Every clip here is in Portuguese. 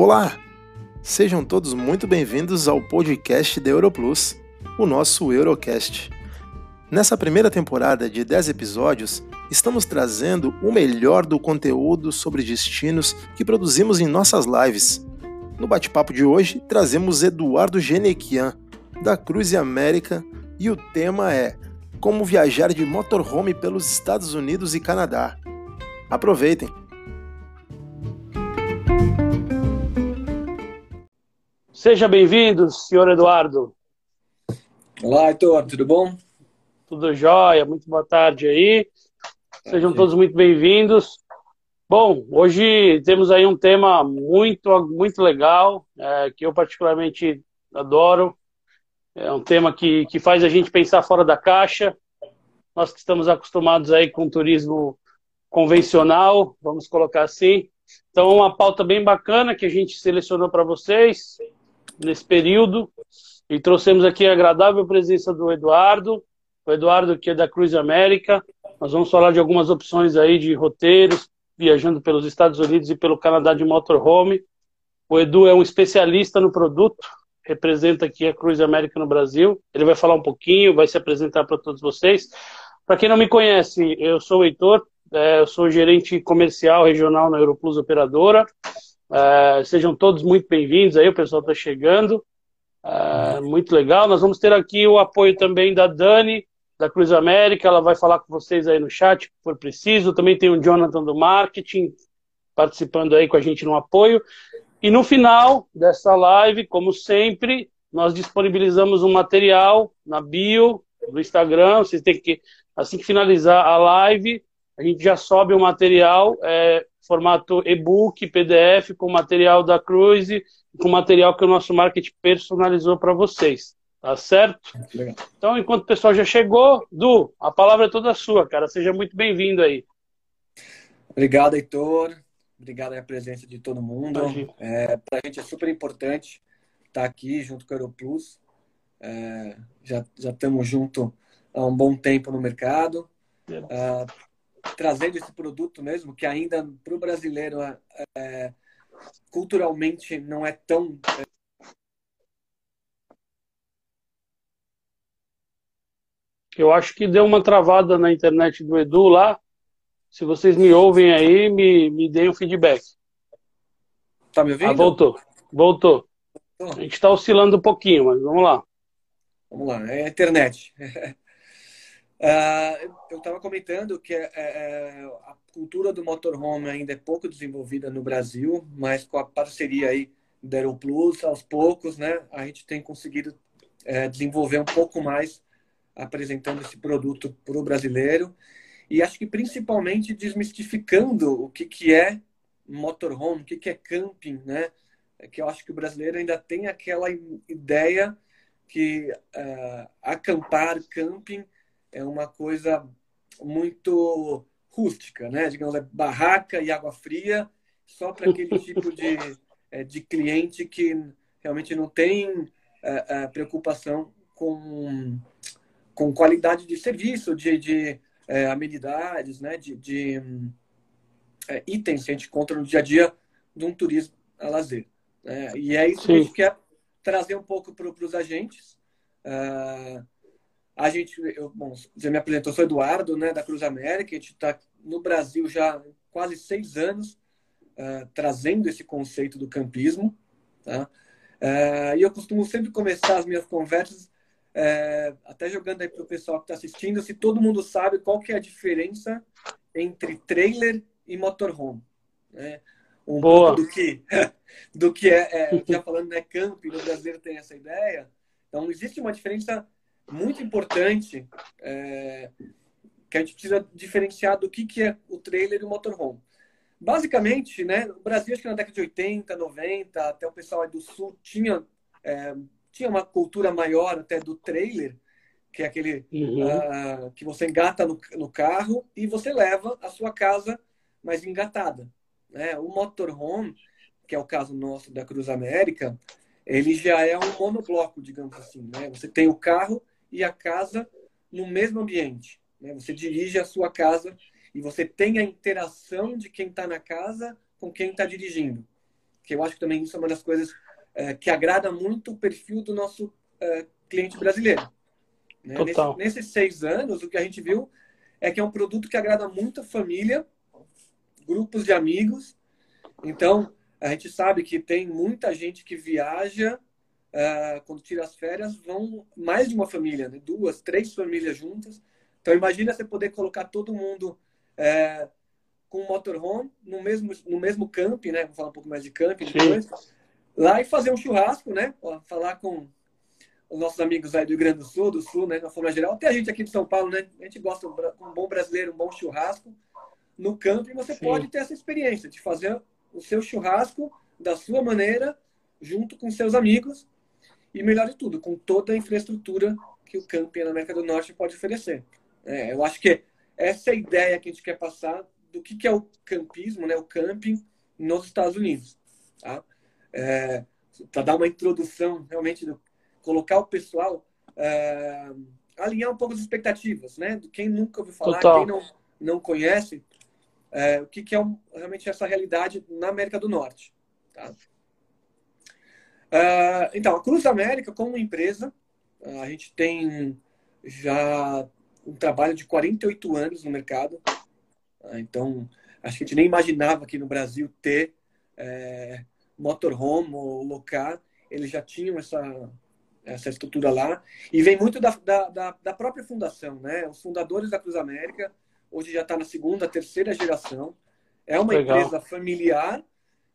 Olá! Sejam todos muito bem-vindos ao podcast da Europlus, o nosso Eurocast. Nessa primeira temporada de 10 episódios, estamos trazendo o melhor do conteúdo sobre destinos que produzimos em nossas lives. No bate-papo de hoje, trazemos Eduardo Genequian, da Cruze América, e o tema é Como viajar de motorhome pelos Estados Unidos e Canadá. Aproveitem! Seja bem-vindo, senhor Eduardo. Olá, Heitor, tudo bom? Tudo jóia, muito boa tarde aí. Sejam todos muito bem-vindos. Bom, hoje temos aí um tema muito, muito legal, é, que eu particularmente adoro. É um tema que, que faz a gente pensar fora da caixa. Nós que estamos acostumados aí com turismo convencional, vamos colocar assim. Então, uma pauta bem bacana que a gente selecionou para vocês nesse período e trouxemos aqui a agradável presença do Eduardo, o Eduardo que é da Cruz América. Nós vamos falar de algumas opções aí de roteiros, viajando pelos Estados Unidos e pelo Canadá de motorhome. O Edu é um especialista no produto, representa aqui a Cruz América no Brasil. Ele vai falar um pouquinho, vai se apresentar para todos vocês. Para quem não me conhece, eu sou o Heitor, é, eu sou gerente comercial regional na Europlus Operadora. Uh, sejam todos muito bem-vindos aí, o pessoal está chegando. Uh, muito legal. Nós vamos ter aqui o apoio também da Dani, da Cruz América. Ela vai falar com vocês aí no chat, se for preciso. Também tem o Jonathan do Marketing participando aí com a gente no apoio. E no final dessa live, como sempre, nós disponibilizamos um material na bio do Instagram. Vocês têm que, assim que finalizar a live, a gente já sobe o material. É, formato e-book, PDF, com material da Cruise, com material que o nosso marketing personalizou para vocês. Tá certo? Legal. Então, enquanto o pessoal já chegou, Du, a palavra é toda sua, cara. Seja muito bem-vindo aí. Obrigado, Heitor. Obrigado pela presença de todo mundo. É, para a gente é super importante estar aqui junto com a Aeroplus. É, já, já estamos junto há um bom tempo no mercado. É, trazendo esse produto mesmo, que ainda para o brasileiro é, é, culturalmente não é tão. É... Eu acho que deu uma travada na internet do Edu lá. Se vocês me ouvem aí, me, me deem um feedback. Tá me ouvindo? Ah, voltou. Voltou. A gente está oscilando um pouquinho, mas vamos lá. Vamos lá, é a internet. Uh, eu estava comentando que é, a cultura do motorhome ainda é pouco desenvolvida no Brasil, mas com a parceria aí da Aeroplus, aos poucos, né, a gente tem conseguido é, desenvolver um pouco mais apresentando esse produto para o brasileiro e acho que principalmente desmistificando o que, que é motorhome, o que, que é camping, né? Que eu acho que o brasileiro ainda tem aquela ideia que uh, acampar, camping é uma coisa muito rústica, né? Digamos, é barraca e água fria, só para aquele tipo de, é, de cliente que realmente não tem é, é, preocupação com, com qualidade de serviço, de, de é, amenidades, né? de, de é, itens que a gente encontra no dia a dia de um turismo a lazer. Né? E é isso Sim. que a gente quer trazer um pouco para os agentes. Uh, a gente, eu, bom, você me apresentou, sou Eduardo, né, da Cruz América. A gente está no Brasil já quase seis anos uh, trazendo esse conceito do campismo. Tá? Uh, e eu costumo sempre começar as minhas conversas, uh, até jogando aí para o pessoal que está assistindo, se todo mundo sabe qual que é a diferença entre trailer e motorhome. Né? Um Boa. pouco do que, do que é, é já falando, né, camping, no Brasil tem essa ideia. Então, existe uma diferença muito importante é, que a gente precisa diferenciar do que, que é o trailer e o motorhome. Basicamente, né, o Brasil, acho que na década de 80, 90, até o pessoal do Sul tinha, é, tinha uma cultura maior até do trailer, que é aquele uhum. uh, que você engata no, no, carro e você leva a sua casa mais engatada. Né? O motorhome, que é o caso nosso da Cruz América, ele já é um monobloco, digamos assim. Né? Você tem o carro e a casa no mesmo ambiente. Né? Você dirige a sua casa e você tem a interação de quem está na casa com quem está dirigindo. que eu acho que também isso é uma das coisas é, que agrada muito o perfil do nosso é, cliente brasileiro. Né? Nesse, nesses seis anos, o que a gente viu é que é um produto que agrada muito a família, grupos de amigos. Então, a gente sabe que tem muita gente que viaja, uh, quando tira as férias, vão mais de uma família, né? duas, três famílias juntas. Então, imagina você poder colocar todo mundo uh, com um motorhome no mesmo, no mesmo camping, né? Vou falar um pouco mais de camping depois. Lá e fazer um churrasco, né? Falar com os nossos amigos aí do Rio Grande do Sul, do Sul, né? Na forma geral. Até a gente aqui de São Paulo, né? A gente gosta de um bom brasileiro, um bom churrasco no campo e você Sim. pode ter essa experiência de fazer o seu churrasco da sua maneira, junto com seus amigos e, melhor de tudo, com toda a infraestrutura que o camping na América do Norte pode oferecer. É, eu acho que essa é a ideia que a gente quer passar do que, que é o campismo, né, o camping nos Estados Unidos. Tá? É, Para dar uma introdução, realmente, do, colocar o pessoal, é, alinhar um pouco as expectativas, né? De quem nunca ouviu falar, Total. quem não, não conhece, é, o que, que é um, realmente essa realidade na América do Norte. Tá? Uh, então, a Cruz América, como empresa, a gente tem já um trabalho de 48 anos no mercado. Uh, então, acho que a gente nem imaginava aqui no Brasil ter é, motorhome ou locar. Eles já tinham essa, essa estrutura lá. E vem muito da, da, da própria fundação. Né? Os fundadores da Cruz América hoje já está na segunda, terceira geração. É uma Legal. empresa familiar,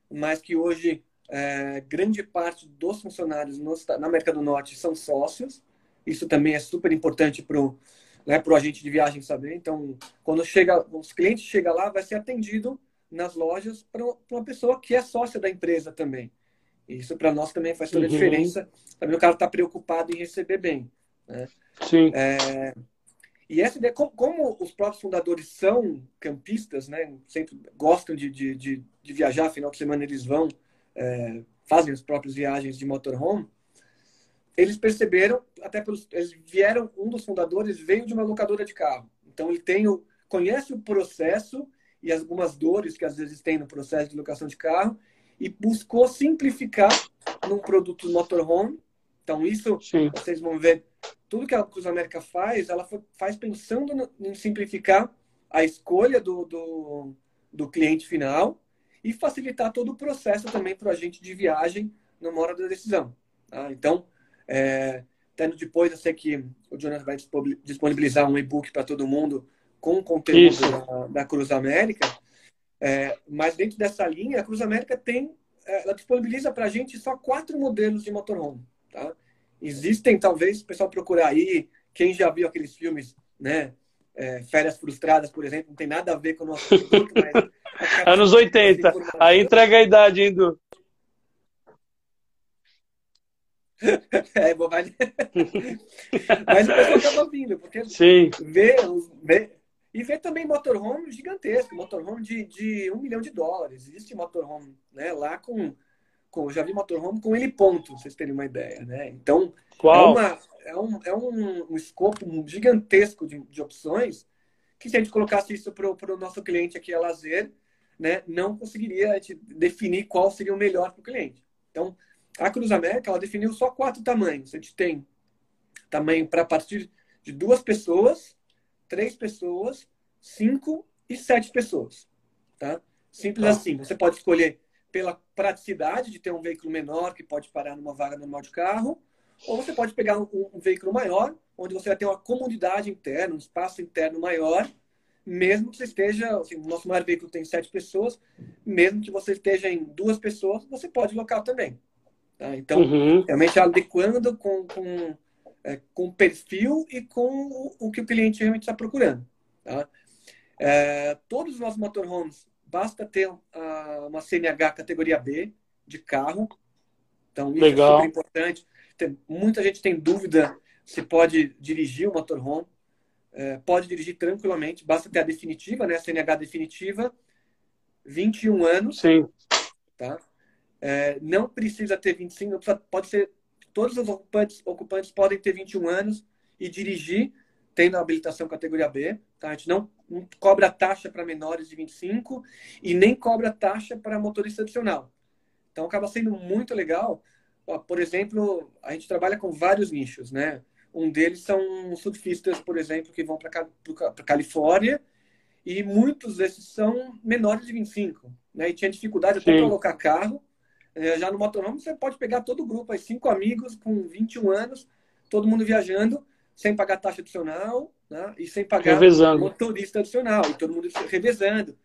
mas que hoje é, grande parte dos funcionários no, na América do Norte são sócios. Isso também é super importante para o né, pro agente de viagem saber. Então, quando chega, os clientes chegam lá, vai ser atendido nas lojas para uma pessoa que é sócia da empresa também. Isso para nós também faz toda a uhum. diferença. Também o cara está preocupado em receber bem. Né? Sim. É, e essa ideia, como, como, os próprios fundadores são campistas, né, sempre gostam de, de, de, de viajar, final de semana eles vão, é, fazem as próprias viagens de motorhome, eles perceberam, até pelos, eles vieram, um dos fundadores veio de uma locadora de carro. Então ele tem o, conhece o processo e algumas dores que às vezes tem no processo de locação de carro e buscou simplificar num produto motorhome. Então isso Sim. vocês vão ver tudo que a Cruz América faz, ela faz pensando em simplificar a escolha do, do, do cliente final e facilitar todo o processo também para o agente de viagem na hora da decisão. Tá? Então, é, tendo depois, eu sei que o Jonas vai disponibilizar um e-book para todo mundo com o conteúdo da, da, Cruz América, é, mas dentro dessa linha, a Cruz América tem, é, ela disponibiliza para a gente só quatro modelos de motorhome. Tá? Existem, talvez, o pessoal procurar aí, quem já viu aqueles filmes, né? É, Férias Frustradas, por exemplo, não tem nada a ver com o nosso produto, mas... Anos 80. Aí entrega a idade, hein, Du? é, bobagem. mas o pessoal acaba vindo, porque Sim. Vê, vê, e vê também motorhome gigantesco, motorhome de, de um milhão de dólares. Existe motorhome né, lá com com, já vi motorhome com ele ponto, vocês terem uma ideia, né? Então, Qual? é, uma, é, um, é um, um escopo gigantesco de, de opções que se a gente colocasse isso para o nosso cliente aqui a lazer, né, não conseguiria definir qual seria o melhor para o cliente. Então, a Cruz América, ela definiu só quatro tamanhos. A gente tem tamanho para partir de duas pessoas, três pessoas, cinco e sete pessoas. Tá? Simples tá. assim. Você pode escolher pela praticidade de ter um veículo menor que pode parar numa vaga normal de carro, ou você pode pegar um, um veículo maior, onde você vai ter uma comodidade interna, um espaço interno maior, mesmo que você esteja, assim, o nosso maior veículo tem sete pessoas, mesmo que você esteja em duas pessoas, você pode local também. Tá? Então, uhum. realmente adequando com, com, é, com o perfil e com o, o, que o cliente realmente está procurando. Tá? É, todos os nossos motorhomes Basta ter uh, uma CNH categoria B de carro. Então, isso Legal. é super importante. Tem, muita gente tem dúvida se pode dirigir o motorhome. É, pode dirigir tranquilamente. Basta ter a definitiva, né? A CNH definitiva. 21 anos. Sim. Tá? É, não precisa ter 25, precisa, pode ser. Todos os ocupantes, ocupantes podem ter 21 anos e dirigir tendo a habilitação categoria B. Tá? A gente não, não cobra taxa para menores de 25 e nem cobra taxa para motorista adicional. Então acaba sendo muito legal. Por exemplo, a gente trabalha com vários nichos, né? Um deles são surfistas, por exemplo, que vão para a Califórnia e muitos desses são menores de 25, né? E tinha dificuldade até para colocar carro. É, já no motorhome você pode pegar todo o grupo, aí cinco amigos com 21 anos, todo mundo viajando, sem pagar taxa adicional, né? E sem pagar revezando. motorista adicional, e todo mundo revezando.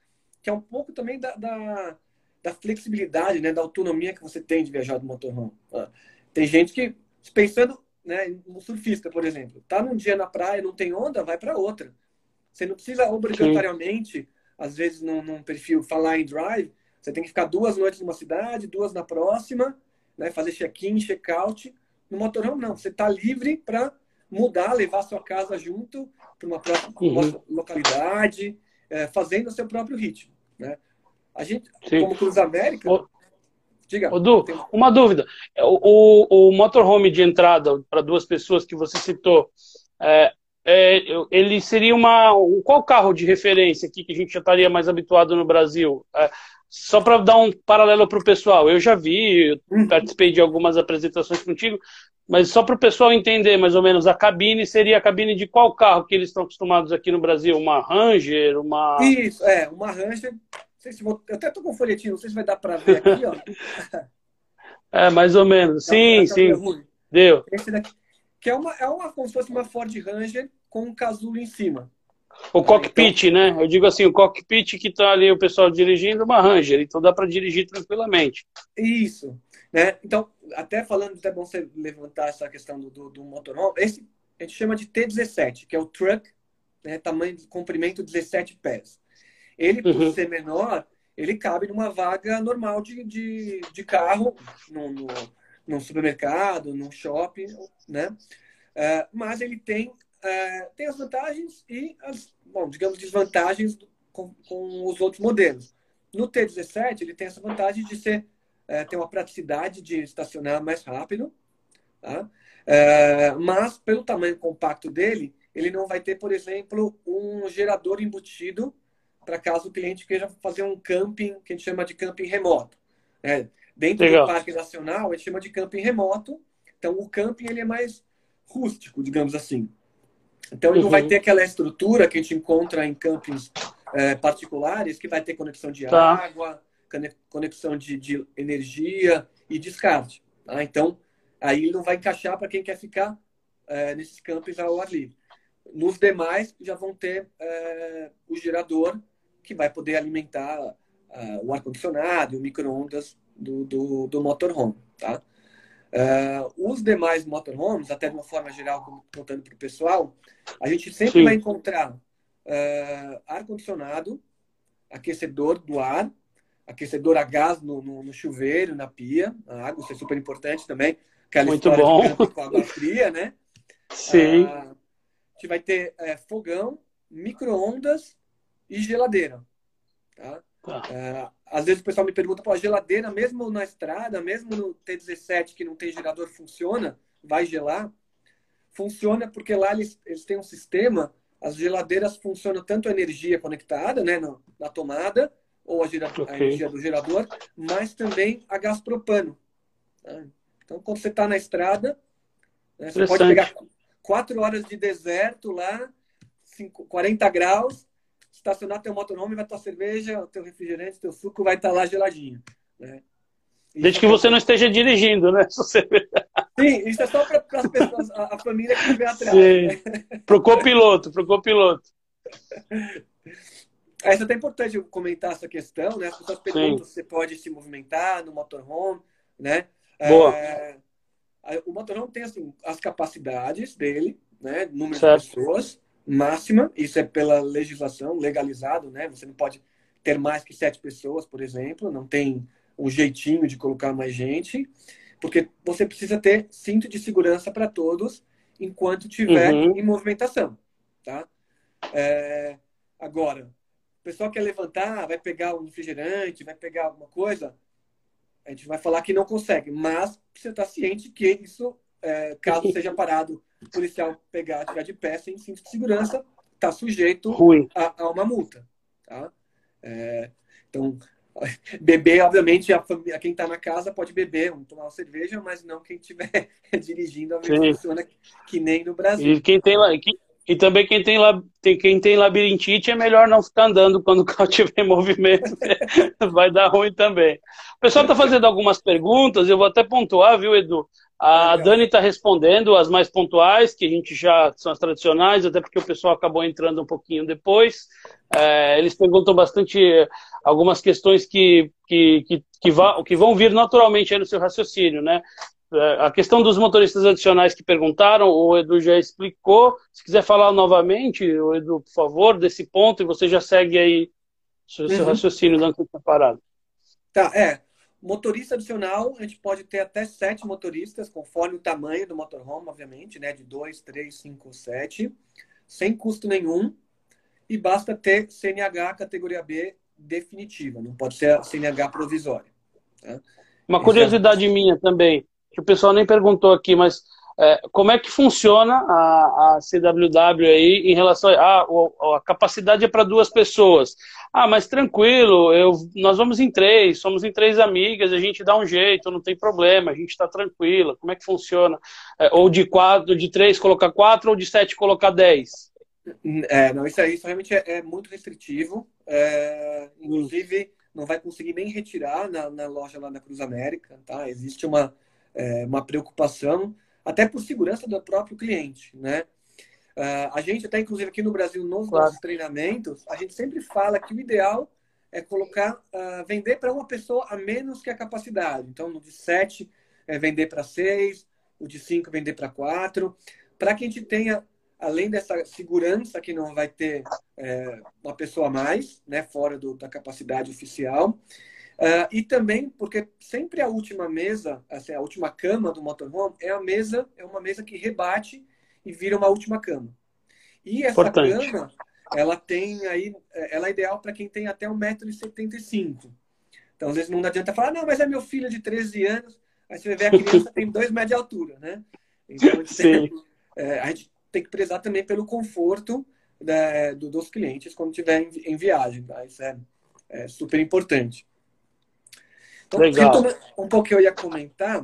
Que é um pouco também da, da, da flexibilidade, né? Da autonomia que você tem de viajar do motorhome. Né? Tem gente que, pensando né, no surfista, por exemplo, tá num dia na praia, não tem onda, vai para outra. Você não precisa obrigatoriamente, Sim. às vezes num, num perfil falar em drive, você tem que ficar duas noites numa cidade, duas na próxima, né, fazer check-in, check-out. No motorhome, não. Você está livre para mudar, levar sua casa junto para uma próxima uhum. localidade, é, fazendo o seu próprio ritmo. Né? A gente, Sim. como Cruz América. O... Diga. Uma dúvida. O, o, o motorhome de entrada para duas pessoas que você citou, é, é, ele seria uma. Qual carro de referência aqui que a gente já estaria mais habituado no Brasil? É, só para dar um paralelo para o pessoal, eu já vi, uhum. participei de algumas apresentações contigo, mas só para o pessoal entender mais ou menos, a cabine seria a cabine de qual carro que eles estão acostumados aqui no Brasil? Uma Ranger? Uma. Isso, é, uma Ranger. Se vou, eu até estou com um folhetinho, não sei se vai dar para ver aqui, ó. é, mais ou menos. Sim, tá, sim. Deu. Esse daqui, que é uma, é uma, como se fosse uma Ford Ranger com um casulo em cima. O cockpit, então, né? Eu digo assim, o cockpit que está ali o pessoal dirigindo, uma Ranger, então dá para dirigir tranquilamente. Isso, né? Então, até falando, até bom você levantar essa questão do, do, do motorhome, esse a gente chama de T17, que é o truck, né? tamanho, comprimento 17 pés. Ele, por uhum. ser menor, ele cabe numa vaga normal de, de, de carro, no, no, num supermercado, num shopping, né? Uh, mas ele tem, uh, tem as vantagens e as, bom, digamos, desvantagens com, com, os outros modelos. No T17, ele tem essa vantagem de ser, uh, ter uma praticidade de estacionar mais rápido, tá? mas pelo tamanho compacto dele, ele não vai ter, por exemplo, um gerador embutido para caso o cliente queira fazer um camping, que a gente chama de camping remoto. Né? Dentro Legal. do Parque Nacional, a gente chama de camping remoto. Então, o camping ele é mais rústico, digamos assim. Então, ele uhum. não vai uhum. ter aquela estrutura que a gente encontra em campings é, particulares, que vai ter conexão de tá. água, conexão de, de, energia e descarte. Tá? Então, aí ele não vai encaixar para quem quer ficar é, nesses campings ao ar livre. Nos demais, já vão ter é, o gerador que vai poder alimentar uh, o ar-condicionado e o micro-ondas do, do, do motorhome, tá? Uh, os demais motorhomes, até de uma forma geral, contando para o pessoal, a gente sempre Sim. vai encontrar uh, ar-condicionado, aquecedor do ar, aquecedor a gás no, no, no, chuveiro, na pia, a água, isso é super importante também. Muito bom. Com água fria, né? Sim. Uh, a gente vai ter é, fogão, micro-ondas e geladeira. Tá? Tá. É, às vezes o pessoal me pergunta, pô, a geladeira, mesmo na estrada, mesmo no T17 que não tem gerador, funciona? Vai gelar? Funciona porque lá eles, eles têm um sistema, as geladeiras funcionam tanto a energia conectada, né, na, na tomada, ou a, gera, okay. a, energia do gerador, mas também a gás propano. Tá? Então, quando você está na estrada, né, você pode pegar quatro horas de deserto lá, 40 graus, estacionar teu motorhome, vai tua cerveja, teu refrigerante, teu suco vai estar tá lá geladinho. Né? Desde que você não esteja dirigindo, né? Sim, isso é só para as pessoas, a, a, família que estiver atrás. Né? Pro copiloto, pro copiloto. É, é até importante comentar essa questão, né? As pessoas perguntam Sim. se você pode se movimentar no motorhome, né? Boa. É, o motorhome tem assim, as capacidades dele, né? Número certo. de pessoas máxima, isso é pela legislação, legalizado, né? Você não pode ter mais que sete pessoas, por exemplo, não tem um jeitinho de colocar mais gente, porque você precisa ter cinto de segurança para todos enquanto tiver uhum. em movimentação, tá? É, agora, o pessoal quer levantar, vai pegar um refrigerante, vai pegar alguma coisa, a gente vai falar que não consegue, mas você está ciente que isso, é, caso seja parado o policial pegar, tirar de pé sem cinto de segurança, está sujeito a, a, uma multa. Tá? É, então, beber, obviamente, a, a quem está na casa pode beber, tomar uma cerveja, mas não quem estiver dirigindo, a funciona que nem no Brasil. E quem tem lá, e também quem tem, quem tem labirintite é melhor não ficar andando quando o carro estiver em movimento, vai dar ruim também. O pessoal está fazendo algumas perguntas, eu vou até pontuar, viu, Edu? A Dani está respondendo as mais pontuais, que a gente já são as tradicionais, até porque o pessoal acabou entrando um pouquinho depois. É, eles perguntam bastante algumas questões que, que, que, que, que vão vir naturalmente aí no seu raciocínio, né? É, a questão dos motoristas adicionais que perguntaram, o Edu já explicou. Se quiser falar novamente, o Edu, por favor, desse ponto, e você já segue aí seu, seu uhum. raciocínio dando tempo parado. Tá, é. Motorista adicional, a gente pode ter até sete motoristas, conforme o tamanho do motorhome, obviamente, né? De dois, três, cinco, sete, sem custo nenhum. E basta ter CNH categoria B definitiva, não pode ser a CNH provisória. Tá? Uma curiosidade é... minha também que o pessoal nem perguntou aqui, mas é, como é que funciona a, a CWW aí em relação a, a, a capacidade é para duas pessoas? Ah, mas tranquilo, eu, nós vamos em três, somos em três amigas, a gente dá um jeito, não tem problema, a gente está tranquila. Como é que funciona? É, ou de quatro, de três colocar quatro, ou de sete colocar dez? É, não, isso aí isso realmente é, é muito restritivo. É, inclusive, não vai conseguir nem retirar na, na loja lá da Cruz América, tá? Existe uma é, uma preocupação, até por segurança do próprio cliente, né? Uh, a gente até, inclusive, aqui no Brasil, nos claro. nossos treinamentos, a gente sempre fala que o ideal é colocar, uh, vender para uma pessoa a menos que a capacidade. Então, no de 7, é vender para 6, o de 5, vender para 4, para que a gente tenha, além dessa segurança que não vai ter é, uma pessoa a mais, né, fora do, da capacidade oficial, Uh, e também porque sempre a última mesa, assim, a última cama do motorhome é a mesa, é uma mesa que rebate e vira uma última cama. E essa Importante. cama, ela tem aí, ela é ideal para quem tem até 1,75m. Então, às vezes não adianta falar, não, mas é meu filho de 13 anos. Aí você vê a criança tem 2 metros de altura, né? Então, a gente, tem, é, a gente tem que prezar também pelo conforto da, do, dos clientes quando estiver em, em, viagem. Tá? Isso é, é super importante. Então, um pouco que eu ia comentar,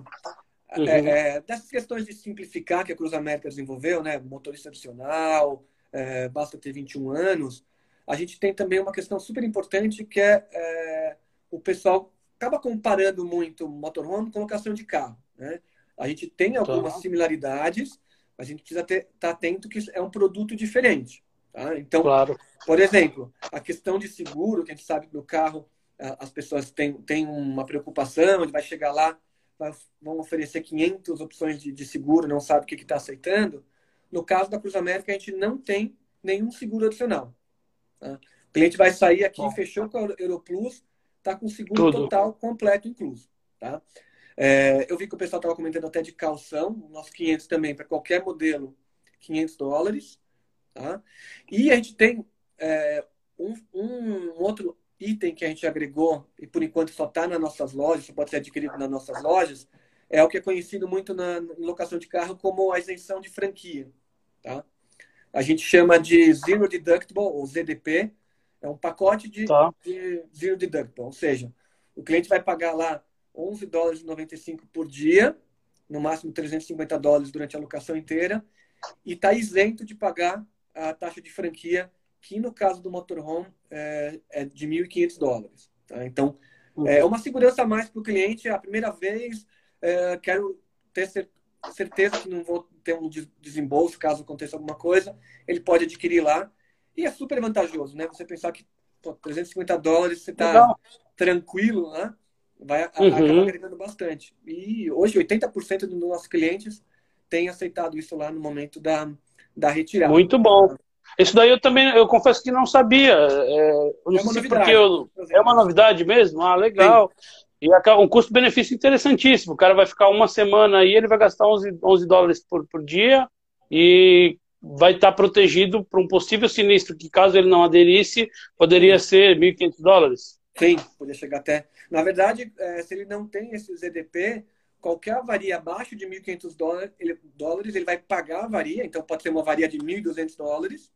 uhum. é, é, dessas questões de simplificar que a Cruz América desenvolveu, né? Motorista adicional, é, basta ter 21 anos. A gente tem também uma questão super importante que é, é o pessoal acaba comparando muito motorhome com locação de carro, né? A gente tem algumas tá. similaridades, mas a gente precisa estar tá atento que é um produto diferente. Tá? Então, claro. por exemplo, a questão de seguro, que a gente sabe que no carro as pessoas têm, têm uma preocupação, ele vai chegar lá, vão oferecer 500 opções de, de seguro, não sabe o que está aceitando. No caso da Cruz América, a gente não tem nenhum seguro adicional. Tá? O cliente vai sair aqui, Bom. fechou com a Europlus, está com seguro Tudo. total completo incluso. Tá? É, eu vi que o pessoal estava comentando até de calção, o nosso 500 também, para qualquer modelo, 500 dólares. Tá? E a gente tem é, um, um outro item que a gente agregou e por enquanto só está nas nossas lojas, só pode ser adquirido nas nossas lojas, é o que é conhecido muito na locação de carro como a isenção de franquia. Tá? A gente chama de Zero Deductible, ou ZDP, é um pacote de, tá. de Zero Deductible, ou seja, o cliente vai pagar lá 11 dólares e 95 por dia, no máximo 350 dólares durante a locação inteira, e está isento de pagar a taxa de franquia que no caso do motorhome é, é de 1.500 dólares. Tá? Então, uhum. é uma segurança a mais para o cliente. É a primeira vez, é, quero ter certeza que não vou ter um desembolso caso aconteça alguma coisa. Ele pode adquirir lá. E é super vantajoso, né? Você pensar que pô, 350 dólares você está tranquilo, né? Vai uhum. acabar agregando bastante. E hoje 80% dos nossos clientes têm aceitado isso lá no momento da, da retirada. Muito bom. Isso daí eu também, eu confesso que não sabia. É, eu não é sei porque eu, é uma novidade mesmo? Ah, legal. Sim. E um custo-benefício interessantíssimo. O cara vai ficar uma semana aí, ele vai gastar 11, 11 dólares por, por dia e vai estar protegido para um possível sinistro que, caso ele não aderisse, poderia ser 1.500 dólares. Sim, poderia chegar até. Na verdade, é, se ele não tem esse ZDP, qualquer avaria abaixo de 1.500 dólares ele, dólares, ele vai pagar a avaria. Então, pode ser uma avaria de 1.200 dólares.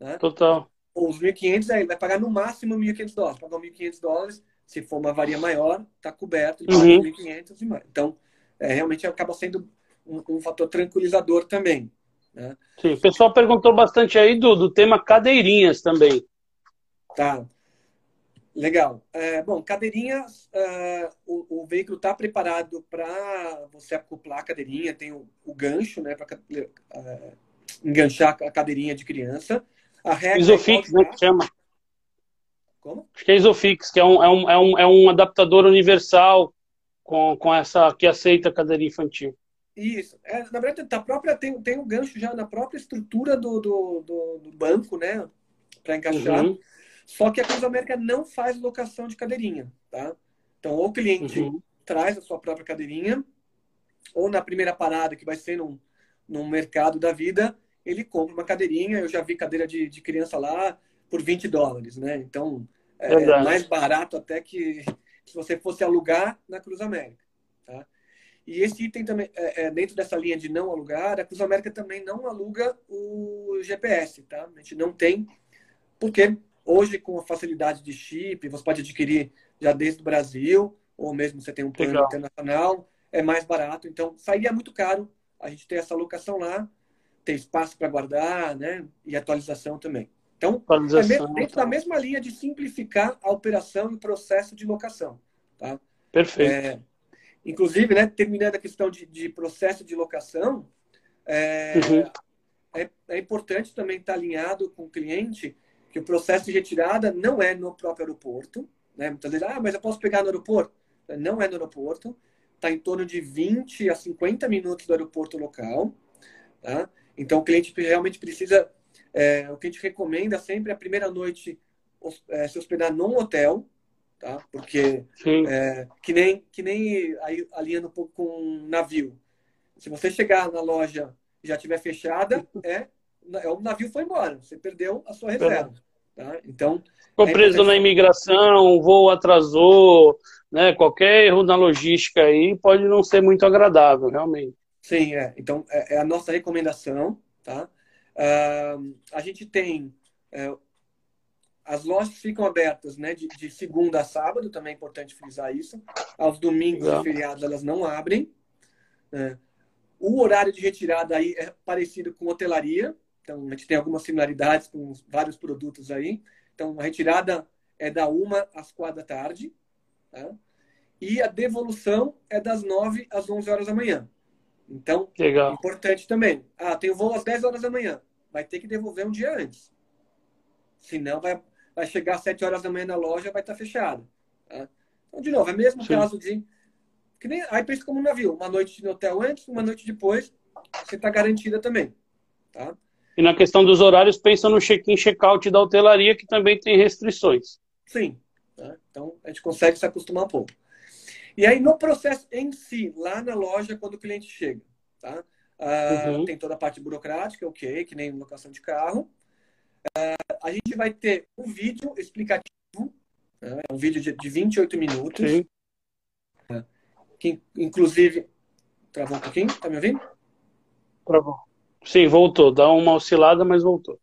Né? Total. Ou os 1.500, ele vai pagar no máximo 1.500 dólares. Pagar 1.500 dólares, Se for uma varia maior, está coberto, ele paga uhum. 1.500 e mais. Então, é, realmente acaba sendo um, um fator tranquilizador também. Né? Sim, o pessoal perguntou bastante aí do, do tema cadeirinhas também. Tá. Legal. É, bom, cadeirinhas, uh, o, o, veículo está preparado para você acoplar a cadeirinha, tem o, o gancho, né, para é, enganchar a cadeirinha de criança. A regra é Isofix, é né, que chama. Como? Acho que é Isofix, que é um, é um, é um, é um adaptador universal com, com essa que aceita a cadeirinha infantil. Isso. É, na verdade, a própria, tem, tem um gancho já na própria estrutura do, do, do, do banco, né? Para encaixar. Uhum. Só que a Cruz América não faz locação de cadeirinha, tá? Então, ou o cliente uhum. traz a sua própria cadeirinha, ou na primeira parada, que vai ser num, num mercado da vida, ele compra uma cadeirinha. Eu já vi cadeira de, de criança lá por 20 dólares, né? Então, é, é mais barato até que se você fosse alugar na Cruz América, tá? E esse item também, é, é, dentro dessa linha de não alugar, a Cruz América também não aluga o GPS, tá? A gente não tem, porque hoje com a facilidade de chip, você pode adquirir já desde o Brasil, ou mesmo você tem um plano Legal. internacional, é mais barato. Então, sairia muito caro a gente ter essa alocação lá, ter espaço para guardar, né? E atualização também. Então, é dentro da mesma linha de simplificar a operação e o processo de locação. Tá? Perfeito. É, Inclusive, né, terminando a questão de, de processo de locação, é, uhum. é, é, importante também estar alinhado com o cliente que o processo de retirada não é no próprio aeroporto. Né? Muitas vezes, ah, mas eu posso pegar no aeroporto? Não é no aeroporto. Está em torno de 20 a 50 minutos do aeroporto local. Tá? Então, o cliente realmente precisa... É, o que a gente recomenda sempre a primeira noite é, se hospedar num hotel, tá? Porque é, que nem que nem aí, alinhando um pouco com um navio. Se você chegar na loja e já tiver fechada, é o navio foi embora, você perdeu a sua reserva. Tá? Então ficou é preso na imigração, o voo atrasou, né? Qualquer erro na logística aí pode não ser muito agradável, realmente. Sim, é. Então é, é a nossa recomendação, tá? Uh, a gente tem é, as lojas ficam abertas né, de, de, segunda a sábado, também é importante frisar isso. Aos domingos e feriados elas não abrem. É. O horário de retirada aí é parecido com hotelaria. Então, a gente tem algumas similaridades com vários produtos aí. Então, a retirada é da uma às quatro da tarde. Tá? E a devolução é das nove às onze horas da manhã. Então, Legal. importante também. Ah, tem o voo às dez horas da manhã. Vai ter que devolver um dia antes. Senão vai vai chegar às 7 horas da manhã na loja, vai estar fechado. Tá? Então, de novo, é mesmo Sim. caso de. Que nem, aí pensa como um navio: uma noite no hotel antes, uma noite depois, você está garantida também. Tá? E na questão dos horários, pensa no check-in, check-out da hotelaria, que também tem restrições. Sim. Tá? Então, a gente consegue se acostumar um pouco. E aí, no processo em si, lá na loja, quando o cliente chega, tá? Ah, uhum. Tem toda a parte burocrática, ok, que nem locação de carro. Uh, a gente vai ter um vídeo explicativo, né? um vídeo de, de 28 minutos. Sim. Uh, que, inclusive. Travou um pouquinho? Tá me ouvindo? Travou. Sim, voltou. Dá uma oscilada, mas voltou.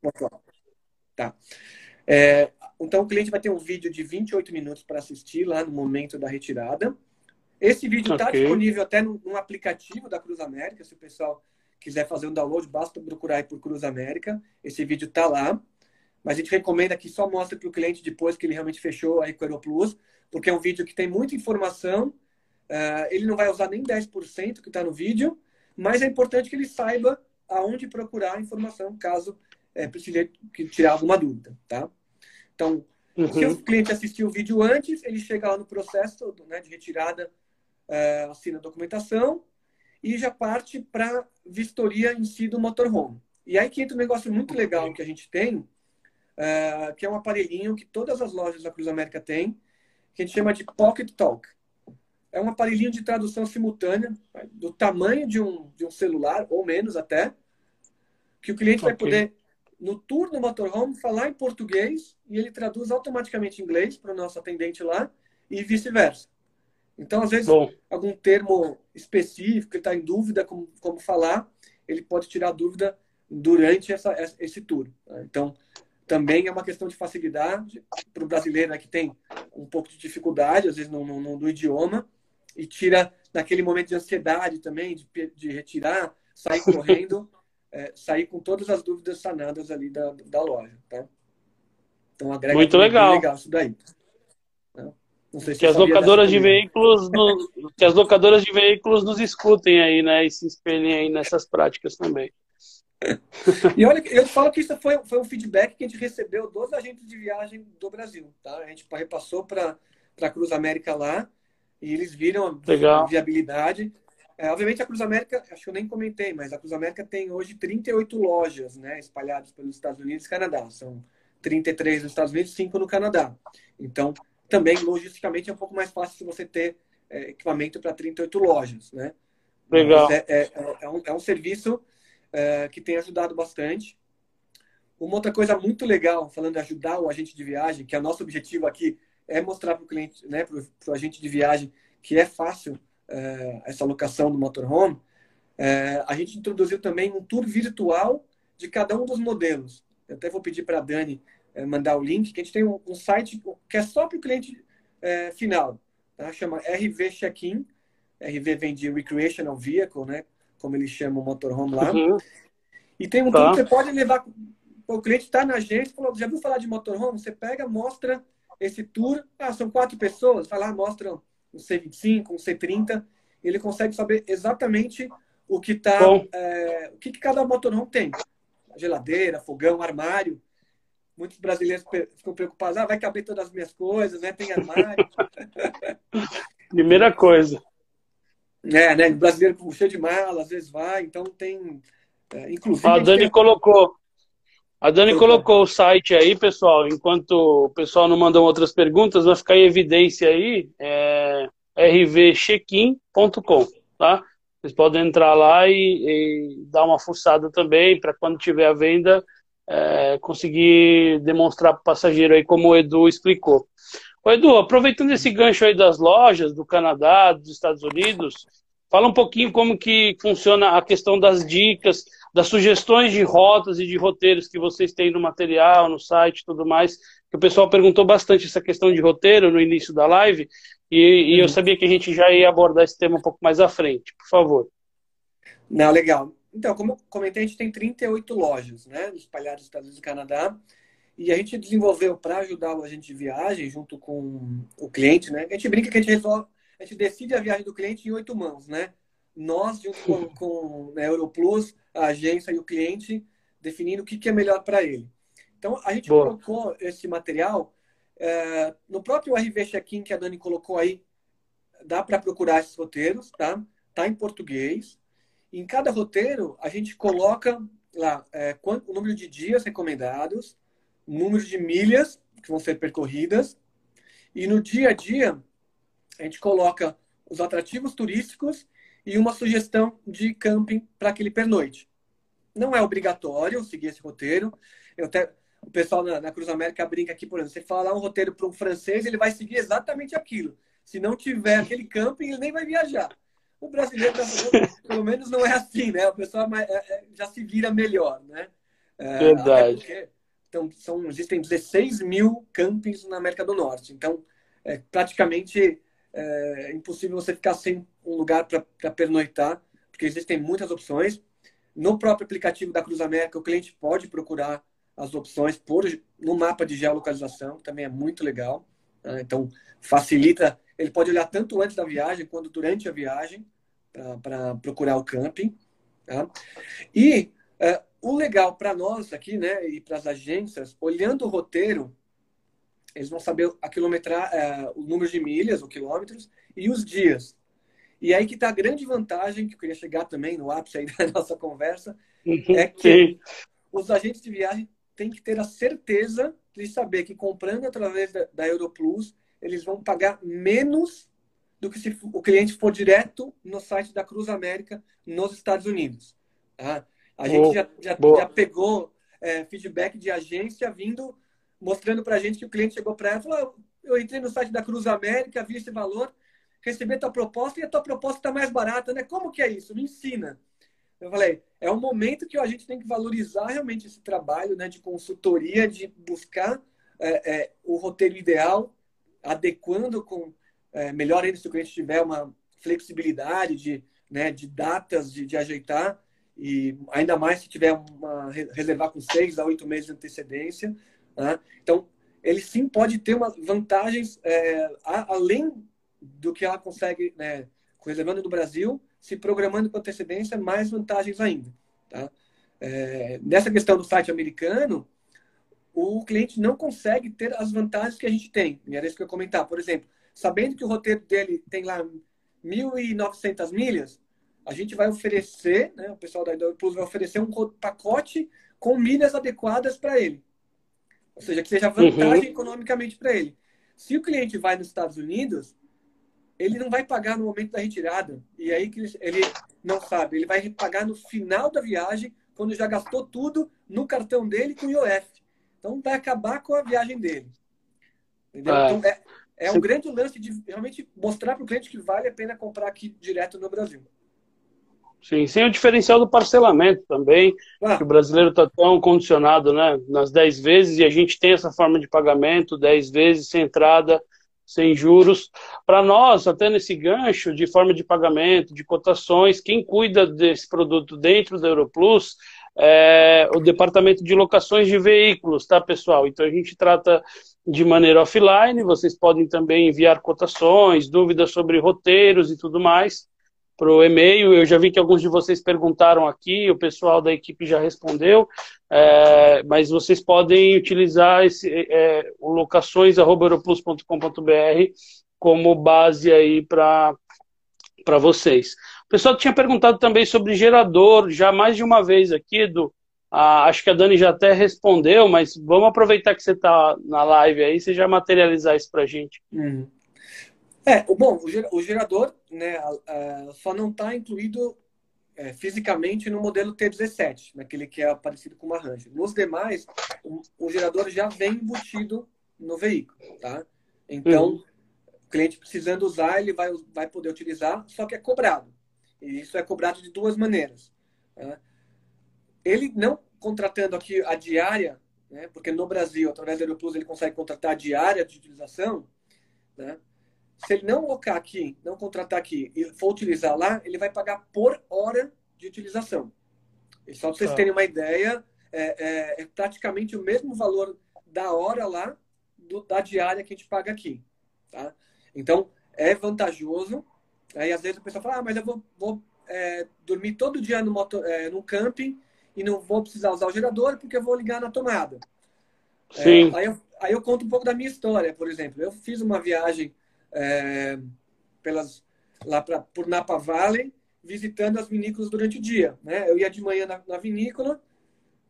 Voltou. Tá. É, então, o cliente vai ter um vídeo de 28 minutos para assistir lá no momento da retirada. Esse vídeo está okay. disponível até no, no, aplicativo da Cruz América, se o pessoal quiser fazer um download, basta procurar aí por Cruz América. Esse vídeo está lá. Mas a gente recomenda que só mostre para o cliente depois que ele realmente fechou aí com o Aeroplus, porque é um vídeo que tem muita informação. Uh, ele não vai usar nem 10% que está no vídeo, mas é importante que ele saiba aonde procurar a informação caso é, precise tirar alguma dúvida, tá? Então, uhum. se o cliente assistiu o vídeo antes, ele chega lá no processo né, de retirada, uh, assina a documentação, e já parte para vistoria em si do motorhome. E aí que entra um negócio muito legal que a gente tem, uh, que é um aparelhinho que todas as lojas da Cruz América têm, que a gente chama de Pocket Talk. É um aparelhinho de tradução simultânea, do tamanho de um, de um celular, ou menos até, que o cliente okay. vai poder, no tour do motorhome, falar em português e ele traduz automaticamente em inglês para o nosso atendente lá e vice-versa. Então, às vezes, Bom. algum termo específico, ele está em dúvida como, como falar, ele pode tirar dúvida durante essa, esse tour. Tá? Então, também é uma questão de facilidade para o brasileiro né, que tem um pouco de dificuldade, às vezes, no, no, no idioma, e tira naquele momento de ansiedade também, de, de retirar, sair correndo, é, sair com todas as dúvidas sanadas ali da, da loja. Tá? Então, agrega muito legal. legal isso daí. Né? Se que as locadoras de veículos no, que as locadoras de veículos nos escutem aí, né, e se espelhem aí nessas práticas também. E olha, eu falo que isso foi, foi um feedback que a gente recebeu dos agentes de viagem do Brasil. Tá? A gente repassou para a Cruz América lá e eles viram a viabilidade. É, obviamente a Cruz América, acho que eu nem comentei, mas a Cruz América tem hoje 38 lojas né, espalhadas pelos Estados Unidos e Canadá. São 33 nos Estados Unidos e 5 no Canadá. Então, também logisticamente é um pouco mais fácil se você ter é, equipamento para 38 lojas. Né? Legal. É, é, é, um, é um serviço é, que tem ajudado bastante. Uma outra coisa muito legal, falando de ajudar o agente de viagem, que é o nosso objetivo aqui é mostrar para o cliente, né, para o agente de viagem, que é fácil é, essa locação do motorhome. É, a gente introduziu também um tour virtual de cada um dos modelos. Eu até vou pedir para a Dani é, mandar o link, que a gente tem um, um site que é só para o cliente é, final. Tá? Chama RV Check-in. RV vem de Recreational Vehicle, né? como eles chamam o motorhome lá. Uhum. E tem um tá. que você pode levar. O cliente está na agência falou: já viu falar de motorhome? Você pega, mostra esse tour. Ah, são quatro pessoas. Vai lá, mostra um C25, um C30. Ele consegue saber exatamente o que tá, é, o que, que cada motorhome tem. Geladeira, fogão, armário. Muitos brasileiros ficam preocupados. Ah, vai caber todas as minhas coisas, né? Tem armário. Primeira coisa. É, né? O brasileiro cheio de mala, às vezes vai, então tem. É, inclusive. A Dani tem... colocou. A Dani colocou o site aí, pessoal. Enquanto o pessoal não mandou outras perguntas, vai ficar em evidência aí. É rvcheck-in.com, tá? Vocês podem entrar lá e, e dar uma fuçada também para quando tiver a venda é, conseguir demonstrar para o passageiro aí como o Edu explicou. Ô Edu, aproveitando esse gancho aí das lojas do Canadá, dos Estados Unidos, fala um pouquinho como que funciona a questão das dicas, das sugestões de rotas e de roteiros que vocês têm no material, no site e tudo mais. Que o pessoal perguntou bastante essa questão de roteiro no início da live, e, e eu uhum. sabia que a gente já ia abordar esse tema um pouco mais à frente. Por favor. Não, legal. Então, como eu comentei, a gente tem 38 lojas, né, espalhadas nos Estados Unidos e Canadá. E a gente desenvolveu para ajudar o agente de viagem junto com o cliente, né? A gente brinca que a gente resolve, a gente decide a viagem do cliente em oito mãos, né? Nós, junto com, com a Europlus, a agência e o cliente, definindo o que, que é melhor para ele. Então, a gente Boa. colocou esse material é, no próprio RV Check-in que a Dani colocou aí. Dá para procurar esses roteiros, tá? Tá em português. Em cada roteiro, a gente coloca lá é, quanto, o número de dias recomendados, número de milhas que vão ser percorridas. E no dia a dia, a gente coloca os atrativos turísticos e uma sugestão de camping para aquele pernoite. Não é obrigatório seguir esse roteiro. Eu até, o pessoal na, na Cruz América brinca aqui, por exemplo, você falar um roteiro para um francês, ele vai seguir exatamente aquilo. Se não tiver aquele camping, ele nem vai viajar. O brasileiro, pelo menos, não é assim, né? O pessoal é é, já se vira melhor, né? É, Verdade. Porque então, são, existem 16 mil campings na América do Norte. Então, é praticamente é, impossível você ficar sem um lugar para pernoitar, porque existem muitas opções. No próprio aplicativo da Cruz América, o cliente pode procurar as opções por, no mapa de geolocalização, também é muito legal. Tá? Então, facilita. Ele pode olhar tanto antes da viagem quanto durante a viagem para procurar o camping. Tá? E é, o legal para nós aqui, né, e para as agências, olhando o roteiro, eles vão saber a quilometrar, é, o número de milhas, ou quilômetros, e os dias. E aí que está a grande vantagem, que eu queria chegar também no ápice aí da nossa conversa, uhum. é que os agentes de viagem têm que ter a certeza de saber que comprando através da, da Europlus, eles vão pagar menos do que se o cliente for direto no site da Cruz América nos Estados Unidos. Tá? A gente já, já, já, pegou é, feedback de agência vindo, mostrando para a gente que o cliente chegou para ela e falou: Eu entrei no site da Cruz América, vi esse valor, recebi a tua proposta e a tua proposta está mais barata, né? Como que é isso? Me ensina. eu falei, é um momento que a gente tem que valorizar realmente esse trabalho né, de consultoria, de buscar é, é, o roteiro ideal, adequando com é, melhor ainda se o cliente tiver uma flexibilidade de, né, de datas de, de ajeitar e ainda mais se tiver uma reservar com seis a oito meses de antecedência. Né? Então, ele sim pode ter uma vantagens é, além do que ela consegue, né, reservando no Brasil, se programando com antecedência, mais vantagens ainda. Tá? É, nessa questão do site americano, o cliente não consegue ter as vantagens que a gente tem. E era isso que eu ia comentar. Por exemplo, sabendo que o roteiro dele tem lá 1.900 milhas, a gente vai oferecer, né, o pessoal da Idol Plus vai oferecer um pacote com milhas adequadas para ele. Ou seja, que seja vantagem uhum. economicamente para ele. Se o cliente vai nos Estados Unidos, ele não vai pagar no momento da retirada. E aí que ele não sabe. Ele vai pagar no final da viagem, quando já gastou tudo no cartão dele com o IOF. Então vai acabar com a viagem dele. Entendeu? Ah, então é, é um grande lance de realmente mostrar para o cliente que vale a pena comprar aqui direto no Brasil. Sim, sem o diferencial do parcelamento também, ah. que o brasileiro está tão condicionado né, nas 10 vezes e a gente tem essa forma de pagamento, 10 vezes sem entrada, sem juros. Para nós, até nesse gancho de forma de pagamento, de cotações, quem cuida desse produto dentro da Europlus é o departamento de locações de veículos, tá, pessoal? Então a gente trata de maneira offline, vocês podem também enviar cotações, dúvidas sobre roteiros e tudo mais para o e-mail. Eu já vi que alguns de vocês perguntaram aqui, o pessoal da equipe já respondeu, é, mas vocês podem utilizar esse, é, o locações.europlus.com.br como base aí para vocês. O pessoal tinha perguntado também sobre gerador, já mais de uma vez aqui, do, ah, acho que a Dani já até respondeu, mas vamos aproveitar que você está na live aí, você já materializar isso para a gente. Uhum. É, bom, o gerador né, só não está incluído é, fisicamente no modelo T17, naquele que é parecido com uma Ranger. Nos demais, o, o, gerador já vem embutido no veículo, tá? Então, uhum. o cliente precisando usar, ele vai, vai poder utilizar, só que é cobrado. E isso é cobrado de duas maneiras. Tá? Ele não contratando aqui a diária, né, porque no Brasil, através do Aeroplus, ele consegue contratar a diária de utilização, né? Se ele não locar aqui, não contratar aqui e for utilizar lá, ele vai pagar por hora de utilização. E só para vocês tá. terem uma ideia, é, é, é, praticamente o mesmo valor da hora lá do, da diária que a gente paga aqui. Tá? Então, é vantajoso. Aí, às vezes, o pessoal fala, ah, mas eu vou, vou é, dormir todo dia no, motor, é, no camping e não vou precisar usar o gerador porque eu vou ligar na tomada. É, Sim. aí, eu, aí eu conto um pouco da minha história, por exemplo. Eu fiz uma viagem é, pelas, lá pra, por Napa Valley, visitando as vinícolas durante o dia. Né? Eu ia de manhã na, na vinícola,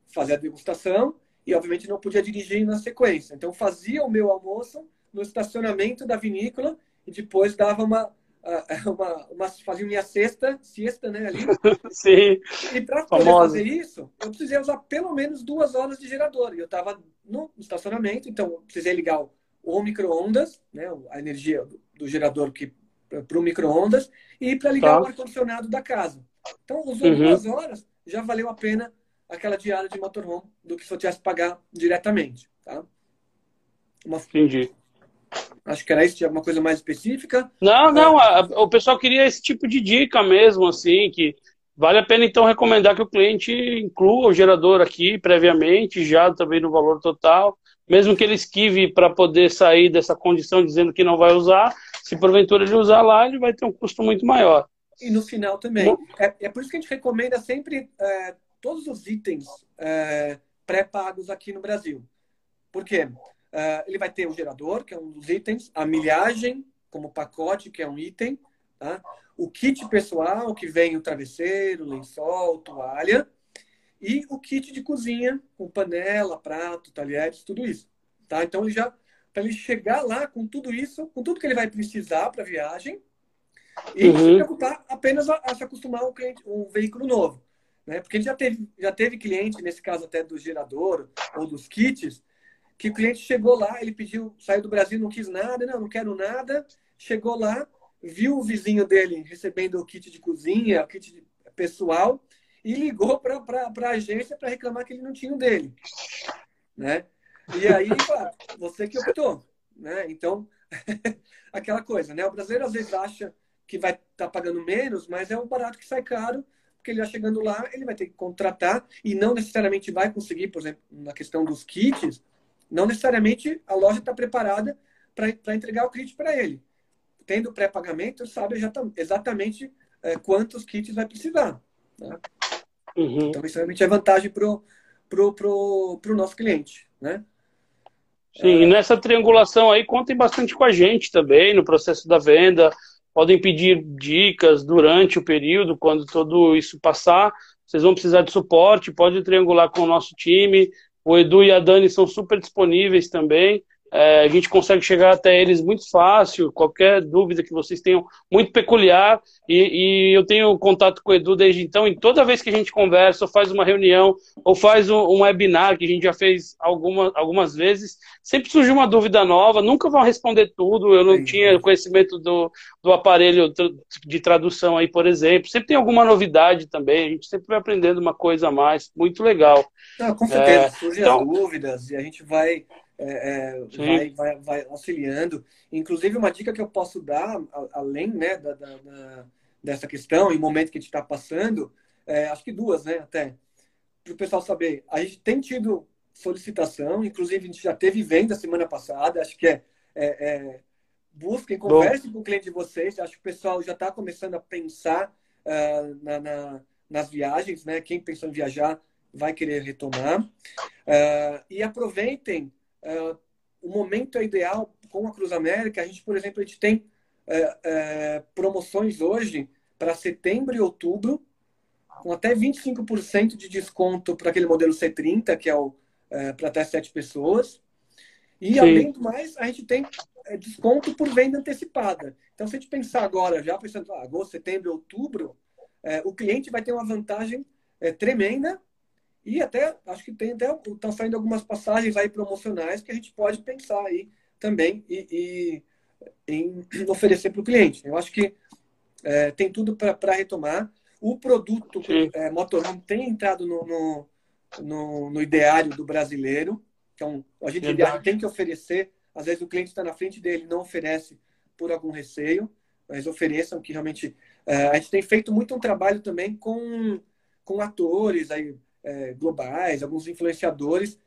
fazia a degustação e, obviamente, não podia dirigir na sequência. Então, fazia o meu almoço no estacionamento da vinícola e depois dava uma, uma, uma fazia minha cesta, siesta, né, ali. Sim. E para poder fazer isso, eu precisei usar pelo menos duas horas de gerador. E eu estava no estacionamento, então precisei ligar o ou micro-ondas, né, a energia do gerador para o micro-ondas, e para ligar tá. o ar-condicionado da casa. Então, usou uhum. duas horas, já valeu a pena aquela diária de motorhome do que se eu tivesse pagar diretamente. Tá? Uma... Entendi. Acho que era isso, tinha alguma coisa mais específica? Não, não, a, o pessoal queria esse tipo de dica mesmo, assim, que vale a pena então recomendar que o cliente inclua o gerador aqui previamente, já também no valor total, mesmo que ele esquive para poder sair dessa condição dizendo que não vai usar, se porventura ele usar lá, ele vai ter um custo muito maior. E no final também. É, é por isso que a gente recomenda sempre é, todos os itens é, pré-pagos aqui no Brasil. Por quê? É, ele vai ter o gerador, que é um dos itens, a milhagem, como pacote, que é um item, tá? o kit pessoal, que vem o travesseiro, lençol, toalha, e o kit de cozinha, com panela, prato, talheres, tudo isso. Tá? Então, ele já para ele chegar lá com tudo isso, com tudo que ele vai precisar para a viagem, e uhum. se preocupar apenas a, a, se acostumar um, cliente, um veículo novo. Né? Porque ele já teve, já teve cliente, nesse caso até do gerador ou dos kits, que o cliente chegou lá, ele pediu, saiu do Brasil, não quis nada, não, não quero nada, chegou lá, viu o vizinho dele recebendo o kit de cozinha, o kit pessoal, e ligou para a agência para reclamar que ele não tinha o dele. Né? E aí, você que optou. Né? Então, aquela coisa, né? O brasileiro às vezes acha que vai estar tá pagando menos, mas é um barato que sai caro, porque ele já chegando lá, ele vai ter que contratar e não necessariamente vai conseguir, por exemplo, na questão dos kits, não necessariamente a loja está preparada para entregar o kit para ele. Tendo pré-pagamento, sabe já tá, exatamente é, quantos kits vai precisar. Né? Uhum. Então, isso realmente é vantagem para o pro, pro, pro nosso cliente. Né? Sim, é... e nessa triangulação aí, contem bastante com a gente também no processo da venda. Podem pedir dicas durante o período, quando tudo isso passar. Vocês vão precisar de suporte, pode triangular com o nosso time. O Edu e a Dani são super disponíveis também. É, a gente consegue chegar até eles muito fácil, qualquer dúvida que vocês tenham, muito peculiar. E, e, eu tenho contato com o Edu desde então, e toda vez que a gente conversa, ou faz uma reunião, ou faz um, um webinar, que a gente já fez alguma, algumas vezes, sempre surge uma dúvida nova, nunca vão responder tudo. Eu não Sim. tinha conhecimento do, do aparelho de tradução aí, por exemplo. Sempre tem alguma novidade também, a gente sempre vai aprendendo uma coisa a mais, muito legal. Não, com certeza, é, surgem então, dúvidas e a gente vai é, é, vai, vai, vai, auxiliando. Inclusive, uma dica que eu posso dar, além né, da, da, da dessa questão, em momento que a gente está passando, é, acho que duas, né, até, para o pessoal saber. A gente tem tido solicitação, inclusive a gente já teve venda semana passada, acho que é, é, é busquem, conversem com o cliente de vocês, acho que o pessoal já está começando a pensar uh, na, na, nas viagens, né, quem pensou em viajar vai querer retomar. Uh, e aproveitem uh, o momento é ideal com a Cruz América. A gente, por exemplo, a gente tem uh, uh, promoções hoje para setembro e outubro, com até 25% de desconto para aquele modelo C30, que é o para até sete pessoas. E, Sim. além do mais, a gente tem desconto por venda antecipada. Então, se a gente pensar agora, já pensando ah, agosto, setembro, outubro, o cliente vai ter uma vantagem tremenda e até, acho que tem até, estão saindo algumas passagens aí promocionais que a gente pode pensar aí também e, e em oferecer para o cliente. Eu acho que é, tem tudo para retomar. O produto é, motorhome tem entrado no, no, no, no, ideário do brasileiro. Então, a gente tem que oferecer. Às vezes o cliente está na frente dele não oferece por algum receio, mas ofereçam que realmente... É, a gente tem feito muito um trabalho também com, com atores, aí, é, globais, alguns influenciadores,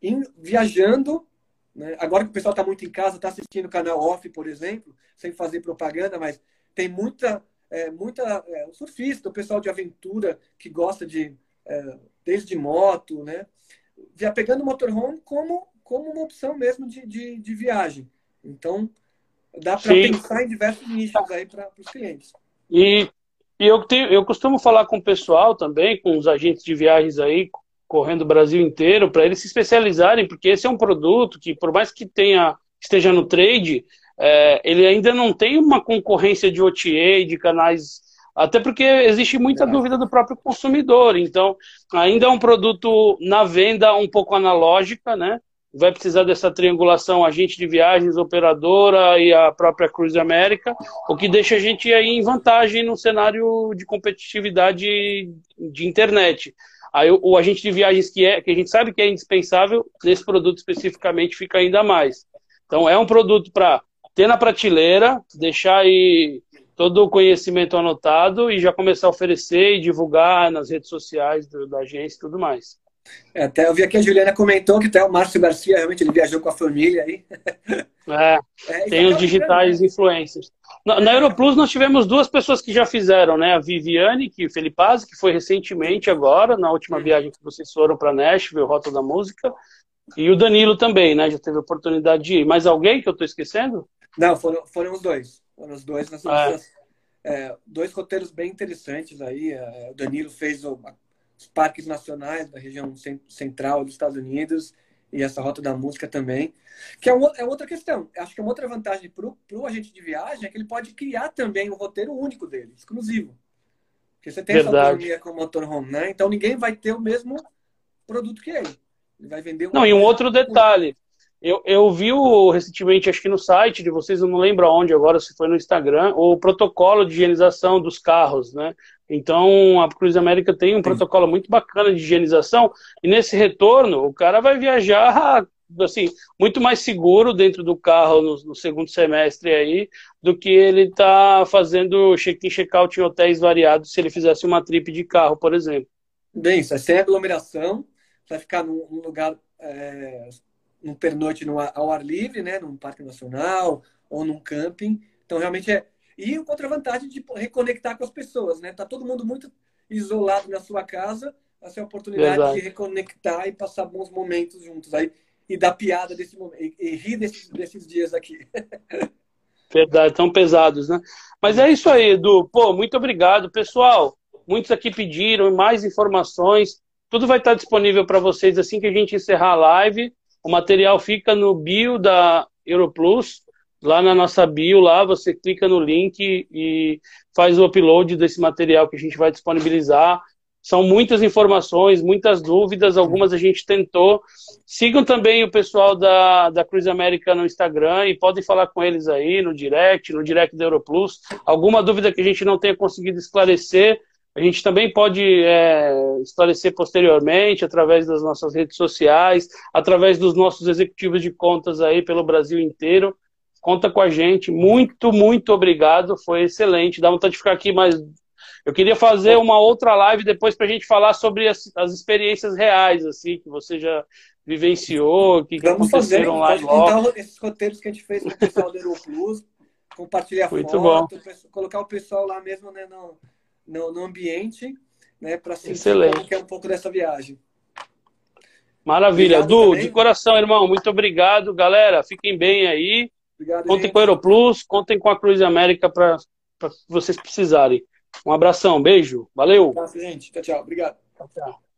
in, viajando. Né? Agora que o pessoal está muito em casa, está assistindo o canal off, por exemplo, sem fazer propaganda, mas tem muita, é, muita é, surfista, o pessoal de aventura que gosta de é, desde moto, né? Já pegando o motorhome como como uma opção mesmo de, de, de viagem. Então dá para pensar em diversos nichos aí para os clientes. E e eu, tenho, eu costumo falar com o pessoal também, com os agentes de viagens aí, correndo o Brasil inteiro, para eles se especializarem, porque esse é um produto que, por mais que tenha esteja no trade, é, ele ainda não tem uma concorrência de OTA, de canais, até porque existe muita é. dúvida do próprio consumidor. Então, ainda é um produto na venda um pouco analógica, né? Vai precisar dessa triangulação agente de viagens, operadora e a própria Cruise América, o que deixa a gente aí em vantagem no cenário de competitividade de internet. Aí o, o agente de viagens que é que a gente sabe que é indispensável nesse produto especificamente fica ainda mais. Então é um produto para ter na prateleira, deixar aí todo o conhecimento anotado e já começar a oferecer e divulgar nas redes sociais do, da agência e tudo mais. É, até eu vi aqui a Juliana comentou que até o Márcio Garcia realmente ele viajou com a família aí. É, é tem os digitais né? influencers. Na, na Europlus nós tivemos duas pessoas que já fizeram, né? A Viviane, que Felipaz, que foi recentemente agora, na última viagem que vocês foram para Nashville, Rota da Música, e o Danilo também, né? Já teve oportunidade de ir. Mais alguém que eu estou esquecendo? Não, foram, foram os dois. Foram os dois. Nós é. é, dois roteiros bem interessantes aí. É, o Danilo fez o, os parques nacionais da região central dos Estados Unidos e essa rota da música também, que é, um, é outra questão. Acho que é uma outra vantagem para o agente de viagem é que ele pode criar também um roteiro único dele, exclusivo. Porque você tem Verdade. essa autonomia com o motorhome, né? Então ninguém vai ter o mesmo produto que ele. Ele vai vender um Não, e um outro detalhe. Eu, eu vi o, recentemente, acho que no site de vocês, eu não lembro aonde agora, se foi no Instagram, o protocolo de higienização dos carros, né? Então, a Cruz América tem um Sim. protocolo muito bacana de higienização, e nesse retorno, o cara vai viajar assim, muito mais seguro dentro do carro no, no segundo semestre aí, do que ele tá fazendo check-in, check-out em hotéis variados se ele fizesse uma trip de carro, por exemplo. Bem, isso é sem aglomeração, vai ficar num, num lugar, é, num pernoite no, ao ar livre, né, num parque nacional ou num camping. Então, realmente é. E o contravantagem de reconectar com as pessoas, né? Tá todo mundo muito isolado na sua casa, essa é a oportunidade Verdade. de reconectar e passar bons momentos juntos. Aí e dar piada desse momento, e, e rir desses, desses dias aqui. Verdade, tão pesados, né? Mas é isso aí, Edu. Pô, muito obrigado. Pessoal, muitos aqui pediram mais informações. Tudo vai estar disponível para vocês assim que a gente encerrar a live. O material fica no bio da Europlus, lá na nossa bio, lá você clica no link e faz o upload desse material que a gente vai disponibilizar. São muitas informações, muitas dúvidas, algumas a gente tentou. Sigam também o pessoal da, da Cruz América no Instagram e podem falar com eles aí no direct, no direct da Europlus. Alguma dúvida que a gente não tenha conseguido esclarecer, a gente também pode é, esclarecer posteriormente através das nossas redes sociais, através dos nossos executivos de contas aí pelo Brasil inteiro. Conta com a gente. Muito, muito obrigado. Foi excelente. Dá vontade de ficar aqui mais eu queria fazer uma outra live depois para a gente falar sobre as, as, experiências reais, assim, que você já vivenciou, que, que aconteceram lá em Contar esses roteiros que a gente fez com o pessoal do Aeroplus, compartilhar Muito foto, bom. colocar o pessoal lá mesmo né, no, no, no ambiente, né, para sentir Excelente. que é um pouco dessa viagem. Maravilha. Obrigado Du, também. de coração, irmão, muito obrigado. Galera, fiquem bem aí. Obrigado, contem gente. com o Aeroplus, contem com a Cruz América para vocês precisarem. Um abração, beijo, valeu. Um abraço, gente. Tchau, tchau. Obrigado. Tchau, tchau.